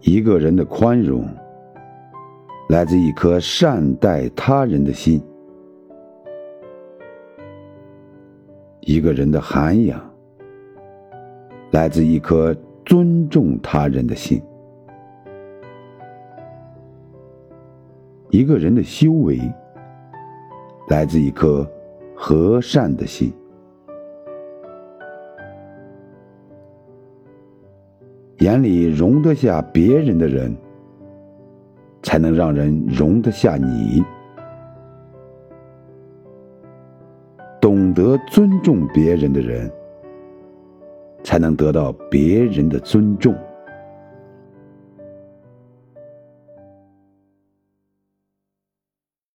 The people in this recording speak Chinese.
一个人的宽容，来自一颗善待他人的心；一个人的涵养，来自一颗尊重他人的心；一个人的修为，来自一颗和善的心。眼里容得下别人的人，才能让人容得下你；懂得尊重别人的人，才能得到别人的尊重。